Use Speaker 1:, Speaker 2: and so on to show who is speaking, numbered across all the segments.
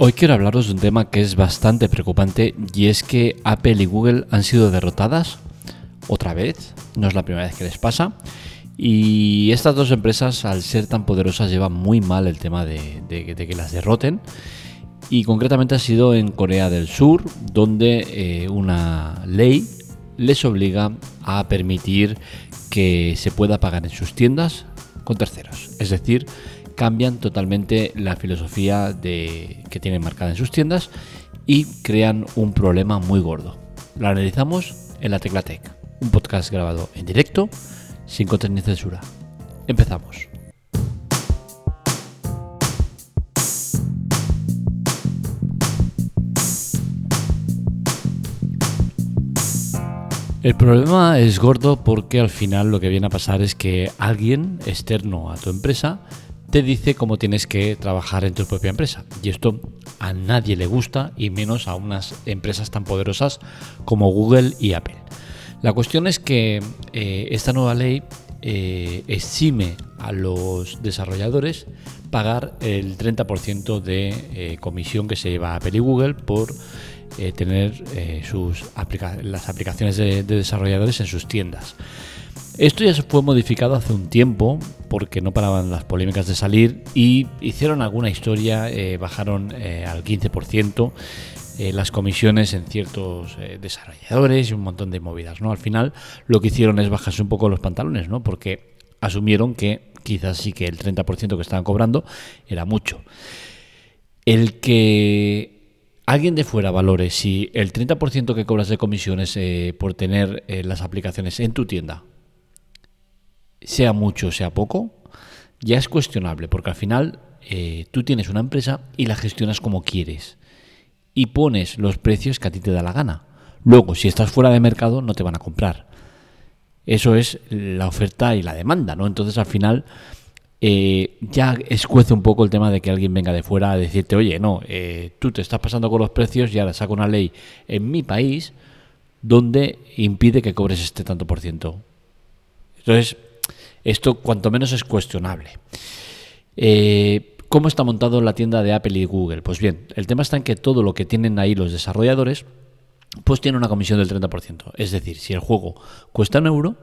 Speaker 1: Hoy quiero hablaros de un tema que es bastante preocupante y es que Apple y Google han sido derrotadas otra vez, no es la primera vez que les pasa. Y estas dos empresas, al ser tan poderosas, llevan muy mal el tema de, que las derroten. Y concretamente ha sido en Corea del Sur, donde eh, una ley les obliga a permitir que se pueda pagar en sus tiendas con terceros. Es decir, cambian totalmente la filosofía de, que tienen marcada en sus tiendas y crean un problema muy gordo. Lo analizamos en la Tecla Tech, un podcast grabado en directo, sin contenido censura. Empezamos. El problema es gordo porque al final lo que viene a pasar es que alguien externo a tu empresa te dice cómo tienes que trabajar en tu propia empresa. Y esto a nadie le gusta y menos a unas empresas tan poderosas como Google y Apple. La cuestión es que eh, esta nueva ley eh, exime a los desarrolladores pagar el 30% de eh, comisión que se lleva Apple y Google por tener sus las aplicaciones de desarrolladores en sus tiendas. Esto ya se fue modificado hace un tiempo porque no paraban las polémicas de salir y hicieron alguna historia, eh, bajaron eh, al 15% eh, las comisiones en ciertos desarrolladores y un montón de movidas. ¿no? Al final lo que hicieron es bajarse un poco los pantalones, ¿no? porque asumieron que quizás sí que el 30% que estaban cobrando era mucho. El que alguien de fuera valore si el 30% que cobras de comisiones por tener las aplicaciones en tu tienda sea mucho o sea poco, ya es cuestionable, porque al final eh, tú tienes una empresa y la gestionas como quieres y pones los precios que a ti te da la gana. Luego, si estás fuera de mercado, no te van a comprar. Eso es la oferta y la demanda, ¿no? Entonces, al final, eh, ya escuece un poco el tema de que alguien venga de fuera a decirte, oye, no, eh, tú te estás pasando con los precios y ahora saco una ley en mi país donde impide que cobres este tanto por ciento. Entonces, esto cuanto menos es cuestionable. Eh, ¿Cómo está montado la tienda de Apple y Google? Pues bien, el tema está en que todo lo que tienen ahí los desarrolladores, pues tiene una comisión del 30%. Es decir, si el juego cuesta un euro,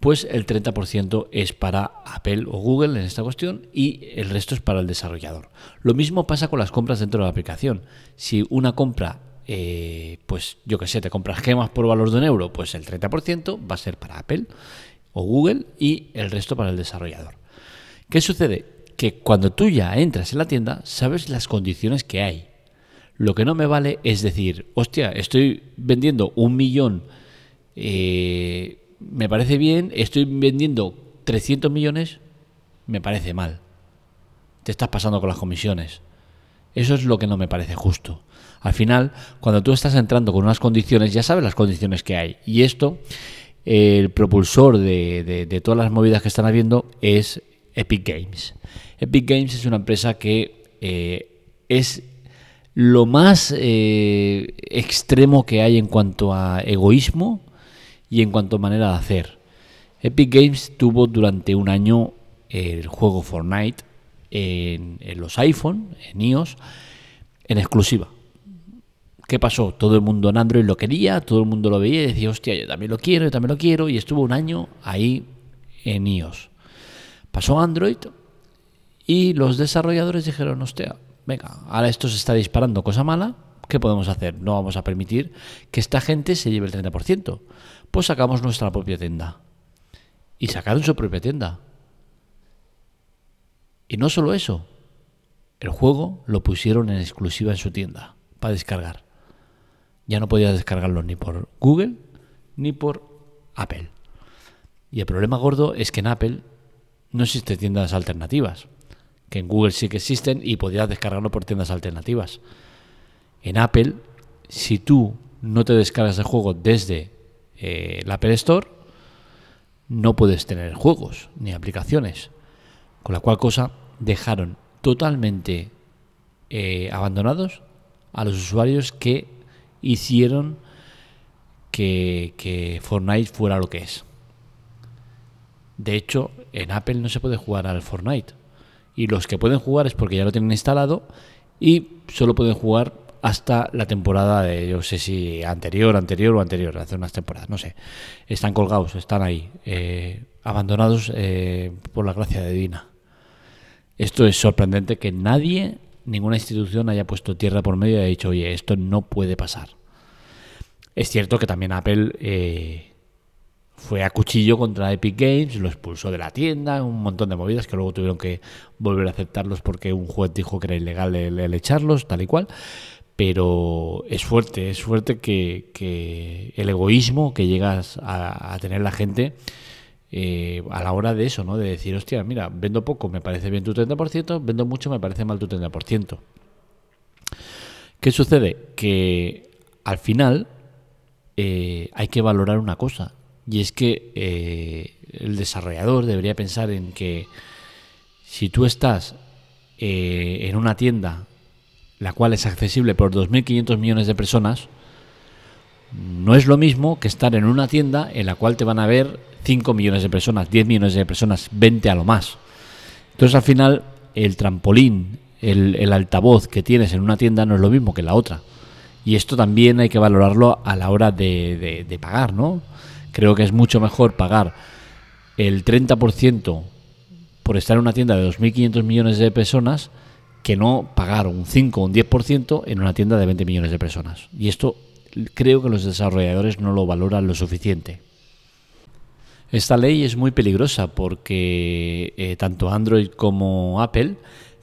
Speaker 1: pues el 30% es para Apple o Google en esta cuestión y el resto es para el desarrollador. Lo mismo pasa con las compras dentro de la aplicación. Si una compra, eh, pues yo que sé, te compras gemas por valor de un euro, pues el 30% va a ser para Apple o Google y el resto para el desarrollador. ¿Qué sucede? Que cuando tú ya entras en la tienda, sabes las condiciones que hay. Lo que no me vale es decir, hostia, estoy vendiendo un millón, eh, me parece bien, estoy vendiendo 300 millones, me parece mal. Te estás pasando con las comisiones. Eso es lo que no me parece justo. Al final, cuando tú estás entrando con unas condiciones, ya sabes las condiciones que hay. Y esto el propulsor de, todas las movidas que están habiendo es Epic Games. Epic Games es una empresa que eh, es lo más eh, extremo que hay en cuanto a egoísmo y en cuanto a manera de hacer. Epic Games tuvo durante un año el juego Fortnite en, en los iPhone, en iOS, en exclusiva. ¿Qué pasó? Todo el mundo en Android lo quería, todo el mundo lo veía y decía, hostia, yo también lo quiero, yo también lo quiero, y estuvo un año ahí en iOS. Pasó Android y los desarrolladores dijeron, hostia, venga, ahora esto se está disparando, cosa mala, ¿qué podemos hacer? No vamos a permitir que esta gente se lleve el 30%. Pues sacamos nuestra propia tienda. Y sacaron su propia tienda. Y no solo eso, el juego lo pusieron en exclusiva en su tienda para descargar ya no podías descargarlo ni por Google ni por Apple. Y el problema gordo es que en Apple no existen tiendas alternativas, que en Google sí que existen y podías descargarlo por tiendas alternativas. En Apple, si tú no te descargas el juego desde eh, el Apple Store, no puedes tener juegos ni aplicaciones. Con la cual cosa dejaron totalmente eh, abandonados a los usuarios que hicieron que, Fortnite fuera lo que es. De hecho, en Apple no se puede jugar al Fortnite. Y los que pueden jugar es porque ya lo tienen instalado y solo pueden jugar hasta la temporada de, yo sé si anterior, anterior o anterior, hace unas temporadas, no sé. Están colgados, están ahí, eh, abandonados eh, por la gracia de Dina. Esto es sorprendente que nadie, ninguna institución haya puesto tierra por medio y haya dicho, oye, esto no puede pasar. Es cierto que también Apple eh, fue a cuchillo contra Epic Games, lo expulsó de la tienda, un montón de movidas que luego tuvieron que volver a aceptarlos porque un juez dijo que era ilegal el, echarlos, tal y cual. Pero es fuerte, es fuerte que, el egoísmo que llegas a, tener la gente eh, a la hora de eso, ¿no? De decir, hostia, mira, vendo poco, me parece bien tu 30%, vendo mucho, me parece mal tu 30%. ¿Qué sucede? Que al final eh, hay que valorar una cosa, y es que eh, el desarrollador debería pensar en que si tú estás en una tienda la cual es accesible por 2.500 millones de personas, no es lo mismo que estar en una tienda en la cual te van a ver 5 millones de personas, 10 millones de personas, 20 a lo más. Entonces al final el trampolín, el, altavoz que tienes en una tienda no es lo mismo que en la otra. Y esto también hay que valorarlo a la hora de, de pagar, ¿no? Creo que es mucho mejor pagar el 30% por estar en una tienda de 2.500 millones de personas que no pagar un 5 o un 10% en una tienda de 20 millones de personas. Y esto creo que los desarrolladores no lo valoran lo suficiente. Esta ley es muy peligrosa porque eh, tanto Android como Apple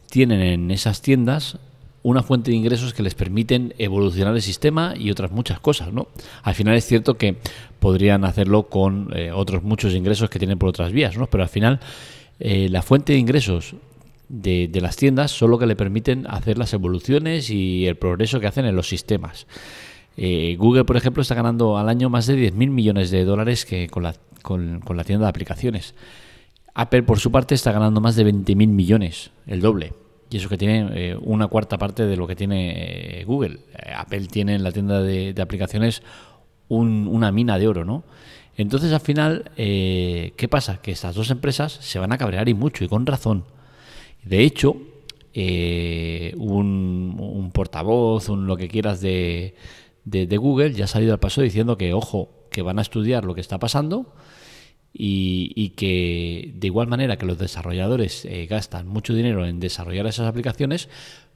Speaker 1: tienen en esas tiendas una fuente de ingresos que les permiten evolucionar el sistema y otras muchas cosas, ¿no? Al final es cierto que podrían hacerlo con eh, otros muchos ingresos que tienen por otras vías, ¿no? Pero al final eh, la fuente de ingresos de, las tiendas son lo que le permiten hacer las evoluciones y el progreso que hacen en los sistemas. Eh, Google, por ejemplo, está ganando al año más de 10.000 millones de dólares que con la, tienda de aplicaciones. Apple, por su parte, está ganando más de 20.000 millones, el doble. Y eso que tiene eh, una cuarta parte de lo que tiene eh, Google. Apple tiene en la tienda de, aplicaciones una mina de oro, ¿no? Entonces al final, ¿qué pasa? Que estas dos empresas se van a cabrear y mucho, y con razón. De hecho, un, portavoz, un lo que quieras de, de Google ya ha salido al paso diciendo que, ojo, que van a estudiar lo que está pasando y, que de igual manera que los desarrolladores eh, gastan mucho dinero en desarrollar esas aplicaciones,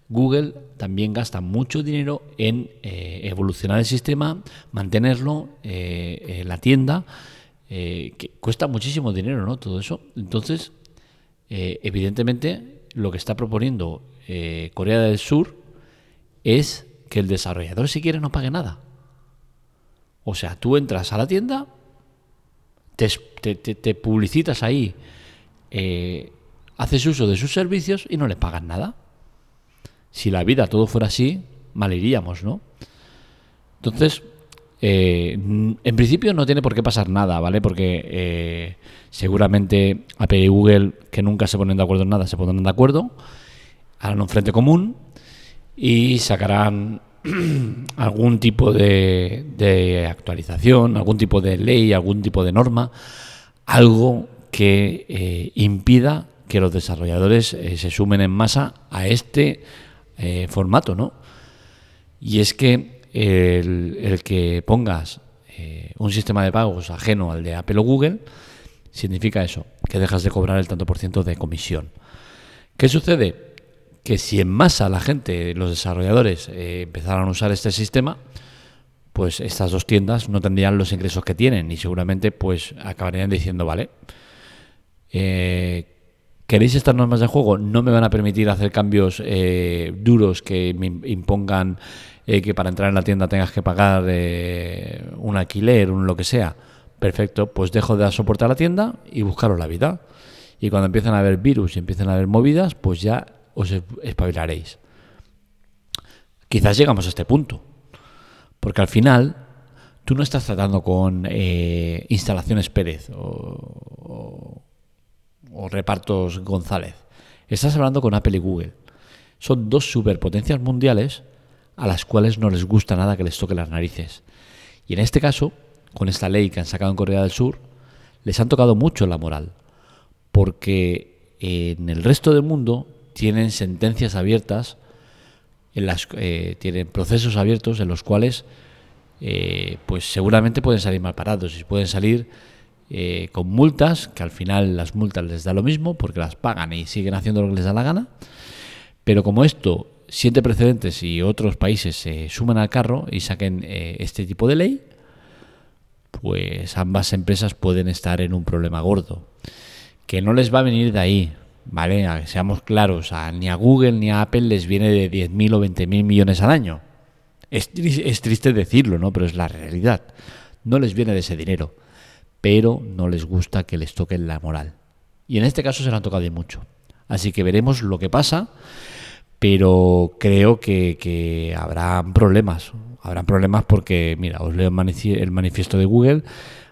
Speaker 1: Google también gasta mucho dinero en eh, evolucionar el sistema, mantenerlo eh, en la tienda, que cuesta muchísimo dinero, ¿no? Todo eso. Entonces, evidentemente, lo que está proponiendo Corea del Sur es que el desarrollador, si quiere, no pague nada. O sea, tú entras a la tienda, te, publicitas ahí, eh, haces uso de sus servicios y no le pagas nada. Si la vida todo fuera así, mal iríamos, ¿no? Entonces, eh, en principio no tiene por qué pasar nada, ¿vale? Porque eh, seguramente Apple y Google, que nunca se ponen de acuerdo en nada, se pondrán de acuerdo, harán un frente común y sacarán algún tipo de, actualización, algún tipo de ley, algún tipo de norma, algo que eh, impida que los desarrolladores eh, se sumen en masa a este eh, formato, ¿no? Y es que el, el que pongas un sistema de pagos ajeno al de Apple o Google significa eso, que dejas de cobrar el tanto por ciento de comisión. ¿Qué sucede? Que si en masa la gente, los desarrolladores, eh, empezaran a usar este sistema, pues estas dos tiendas no tendrían los ingresos que tienen y seguramente pues acabarían diciendo, vale, eh, ¿queréis estas normas de juego? No me van a permitir hacer cambios eh, duros que me impongan que para entrar en la tienda tengas que pagar un alquiler, un lo que sea. Perfecto, pues dejo de soportar la tienda y buscaros la vida. Y cuando empiezan a haber virus y empiezan a haber movidas, pues ya os espabilaréis. Quizás llegamos a este punto, porque al final tú no estás tratando con eh, instalaciones Pérez o, repartos González, estás hablando con Apple y Google. Son dos superpotencias mundiales a las cuales no les gusta nada que les toque las narices. Y en este caso, con esta ley que han sacado en Corea del Sur, les han tocado mucho la moral, porque en el resto del mundo tienen sentencias abiertas en las, tienen procesos abiertos en los cuales pues seguramente pueden salir mal parados y pueden salir con multas, que al final las multas les da lo mismo porque las pagan y siguen haciendo lo que les da la gana. Pero como esto siente precedentes y otros países se suman al carro y saquen este tipo de ley, pues ambas empresas pueden estar en un problema gordo. Que no les va a venir de ahí, ¿vale? seamos claros, ni a Google ni a Apple les viene de 10.000 o 20.000 millones al año. Es, triste decirlo, ¿no? Pero es la realidad. No les viene de ese dinero, pero no les gusta que les toquen la moral. Y en este caso se lo han tocado de mucho. Así que veremos lo que pasa, pero creo que, que habrá problemas. Habrán problemas porque, mira, os leo el manifiesto de Google.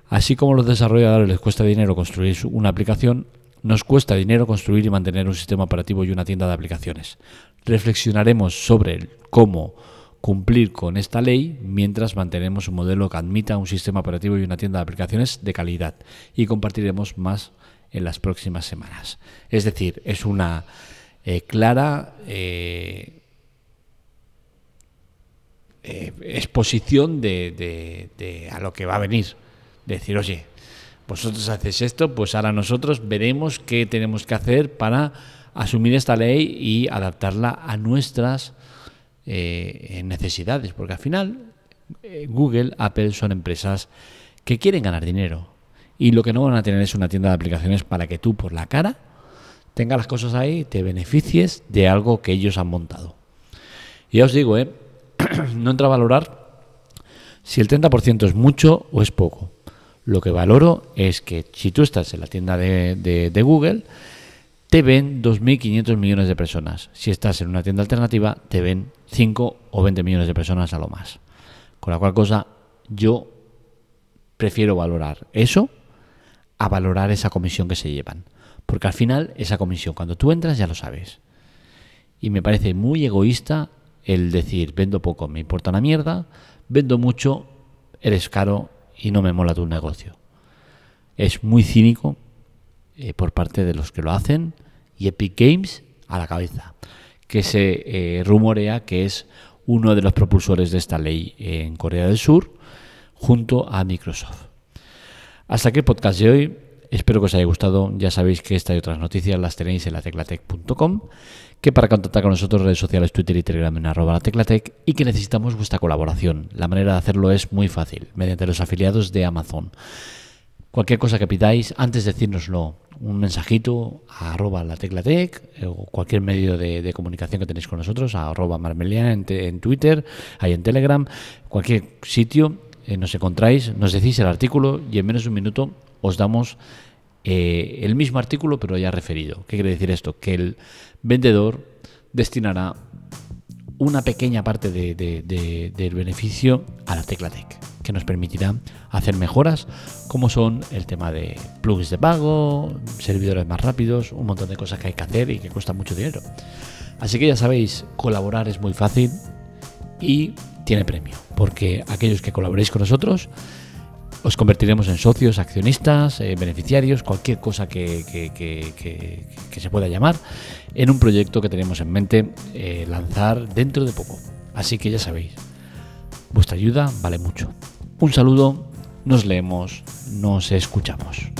Speaker 1: Así como a los desarrolladores les cuesta dinero construir una aplicación, nos cuesta dinero construir y mantener un sistema operativo y una tienda de aplicaciones. Reflexionaremos sobre cómo cumplir con esta ley mientras mantenemos un modelo que admita un sistema operativo y una tienda de aplicaciones de calidad y compartiremos más en las próximas semanas. Es decir, es una eh, clara eh, eh, exposición de, a lo que va a venir. Decir, oye, vosotros hacéis esto, pues ahora nosotros veremos qué tenemos que hacer para asumir esta ley y adaptarla a nuestras eh, necesidades. Porque al final, eh, Google, Apple son empresas que quieren ganar dinero. Y lo que no van a tener es una tienda de aplicaciones para que tú por la cara tengas las cosas ahí, te beneficies de algo que ellos han montado. Y ya os digo, ¿eh? no entra a valorar si el 30% es mucho o es poco. Lo que valoro es que si tú estás en la tienda de, Google, te ven 2.500 millones de personas. Si estás en una tienda alternativa, te ven 5 o 20 millones de personas a lo más. Con la cual cosa, yo prefiero valorar eso a valorar esa comisión que se llevan. Porque al final, esa comisión, cuando tú entras, ya lo sabes. Y me parece muy egoísta el decir, vendo poco, me importa una mierda, vendo mucho, eres caro y no me mola tu negocio. Es muy cínico eh, por parte de los que lo hacen y Epic Games a la cabeza, que se eh, rumorea que es uno de los propulsores de esta ley en Corea del Sur junto a Microsoft. Hasta aquí el podcast de hoy. Espero que os haya gustado. Ya sabéis que esta y otras noticias las tenéis en la teclatec.com que para contactar con nosotros redes sociales Twitter y Telegram en arroba la teclatec y que necesitamos vuestra colaboración. La manera de hacerlo es muy fácil, mediante los afiliados de Amazon. Cualquier cosa que pidáis, antes de decírnoslo, un mensajito a arroba la teclatec eh, o cualquier medio de, comunicación que tenéis con nosotros, a arroba marmelia en, Twitter, ahí en Telegram, cualquier sitio, eh, nos encontráis, nos decís el artículo y en menos de un minuto os damos eh, el mismo artículo pero ya referido. ¿Qué quiere decir esto? Que el vendedor destinará una pequeña parte del beneficio a la Teclatec, que nos permitirá hacer mejoras como son el tema de plugins de pago, servidores más rápidos, un montón de cosas que hay que hacer y que cuesta mucho dinero. Así que ya sabéis, colaborar es muy fácil y tiene premio, porque aquellos que colaboréis con nosotros os convertiremos en socios, accionistas, eh, beneficiarios, cualquier cosa que, se pueda llamar, en un proyecto que tenemos en mente eh, lanzar dentro de poco. Así que ya sabéis, vuestra ayuda vale mucho. Un saludo, nos leemos, nos escuchamos.